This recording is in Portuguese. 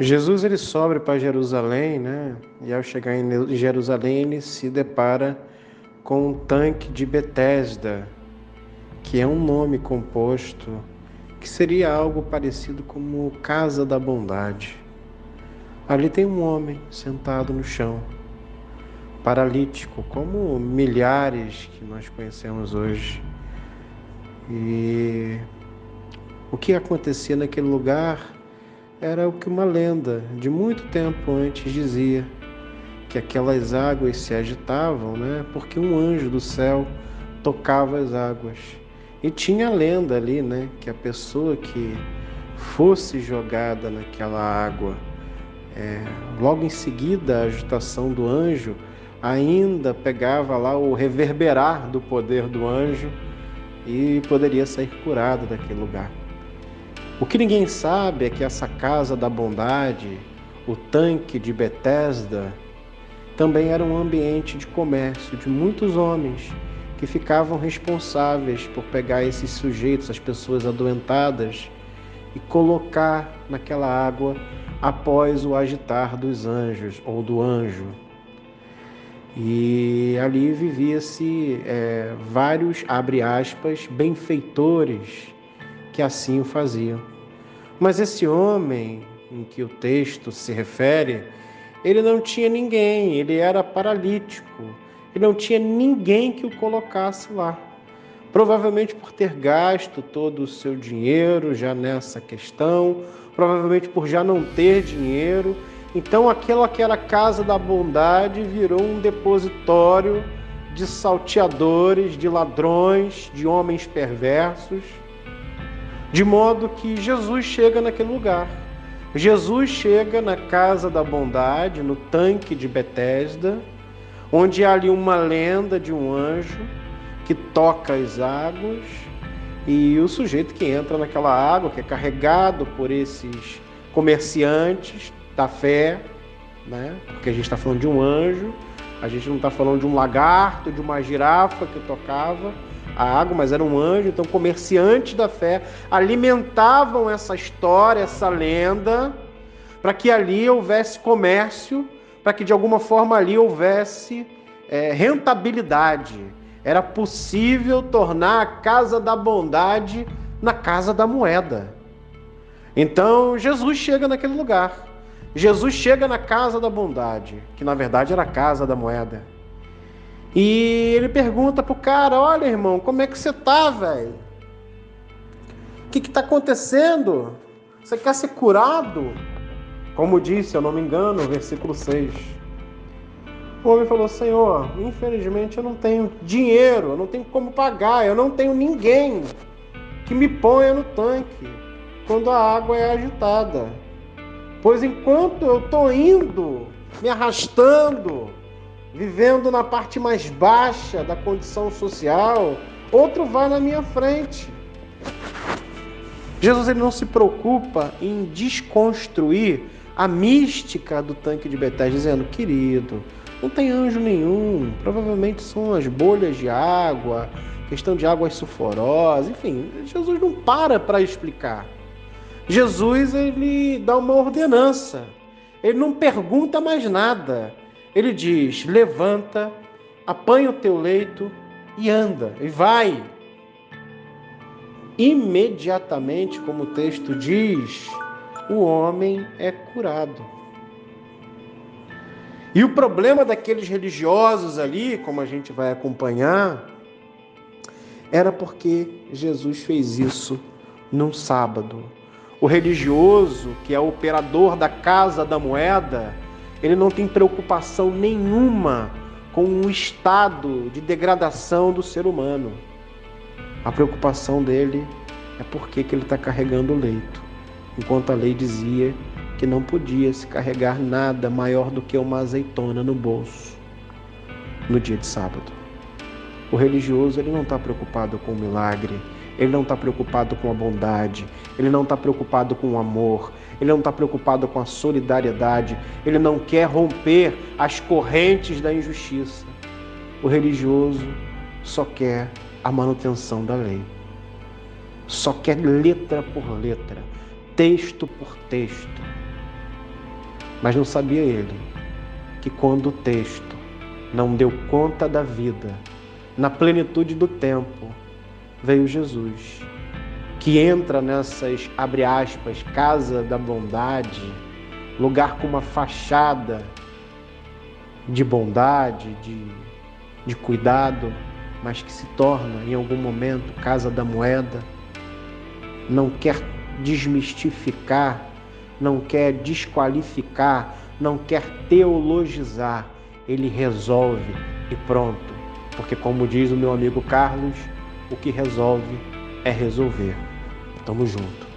Jesus ele sobe para Jerusalém, né? E ao chegar em Jerusalém ele se depara com um tanque de Betesda, que é um nome composto que seria algo parecido como casa da bondade. Ali tem um homem sentado no chão, paralítico, como milhares que nós conhecemos hoje. E o que acontecia naquele lugar era o que uma lenda de muito tempo antes dizia, que aquelas águas se agitavam, né? Porque um anjo do céu tocava as águas. E tinha a lenda ali, né, que a pessoa que fosse jogada naquela água, é, logo em seguida a agitação do anjo ainda pegava lá o reverberar do poder do anjo e poderia sair curado daquele lugar. O que ninguém sabe é que essa casa da bondade, o tanque de Betesda, também era um ambiente de comércio de muitos homens que ficavam responsáveis por pegar esses sujeitos, as pessoas adoentadas, e colocar naquela água após o agitar dos anjos ou do anjo. E ali vivia-se é, vários, abre aspas, benfeitores que assim o faziam. Mas esse homem em que o texto se refere, ele não tinha ninguém, ele era paralítico, ele não tinha ninguém que o colocasse lá. Provavelmente por ter gasto todo o seu dinheiro já nessa questão, provavelmente por já não ter dinheiro. Então, aquela que era casa da bondade virou um depositório de salteadores, de ladrões, de homens perversos. De modo que Jesus chega naquele lugar. Jesus chega na casa da bondade, no tanque de Betesda, onde há ali uma lenda de um anjo que toca as águas e o sujeito que entra naquela água, que é carregado por esses comerciantes da fé, né? Porque a gente está falando de um anjo, a gente não está falando de um lagarto, de uma girafa que tocava, a água, mas era um anjo, então comerciantes da fé alimentavam essa história, essa lenda, para que ali houvesse comércio, para que de alguma forma ali houvesse é, rentabilidade. Era possível tornar a casa da bondade na casa da moeda. Então Jesus chega naquele lugar. Jesus chega na casa da bondade, que na verdade era a casa da moeda. E ele pergunta pro cara: Olha, irmão, como é que você tá, velho? O que, que tá acontecendo? Você quer ser curado? Como disse, eu não me engano, versículo 6. O homem falou: Senhor, infelizmente eu não tenho dinheiro, eu não tenho como pagar, eu não tenho ninguém que me ponha no tanque quando a água é agitada. Pois enquanto eu estou indo, me arrastando, vivendo na parte mais baixa da condição social, outro vai na minha frente. Jesus ele não se preocupa em desconstruir a mística do tanque de Betesda, dizendo, querido, não tem anjo nenhum, provavelmente são as bolhas de água, questão de águas sulfurosas, enfim, Jesus não para para explicar. Jesus ele dá uma ordenança, ele não pergunta mais nada. Ele diz: levanta, apanha o teu leito e anda, e vai. Imediatamente, como o texto diz, o homem é curado. E o problema daqueles religiosos ali, como a gente vai acompanhar, era porque Jesus fez isso num sábado. O religioso, que é operador da casa da moeda, ele não tem preocupação nenhuma com o estado de degradação do ser humano. A preocupação dele é porque que ele está carregando o leito, enquanto a lei dizia que não podia se carregar nada maior do que uma azeitona no bolso no dia de sábado. O religioso ele não está preocupado com o milagre, ele não está preocupado com a bondade, ele não está preocupado com o amor, ele não está preocupado com a solidariedade, ele não quer romper as correntes da injustiça. O religioso só quer a manutenção da lei, só quer letra por letra, texto por texto. Mas não sabia ele que quando o texto não deu conta da vida, na plenitude do tempo, veio Jesus, que entra nessas, abre aspas, casa da bondade, lugar com uma fachada de bondade, de, de cuidado, mas que se torna em algum momento casa da moeda, não quer desmistificar, não quer desqualificar, não quer teologizar, ele resolve e pronto. Porque, como diz o meu amigo Carlos, o que resolve é resolver. Tamo junto.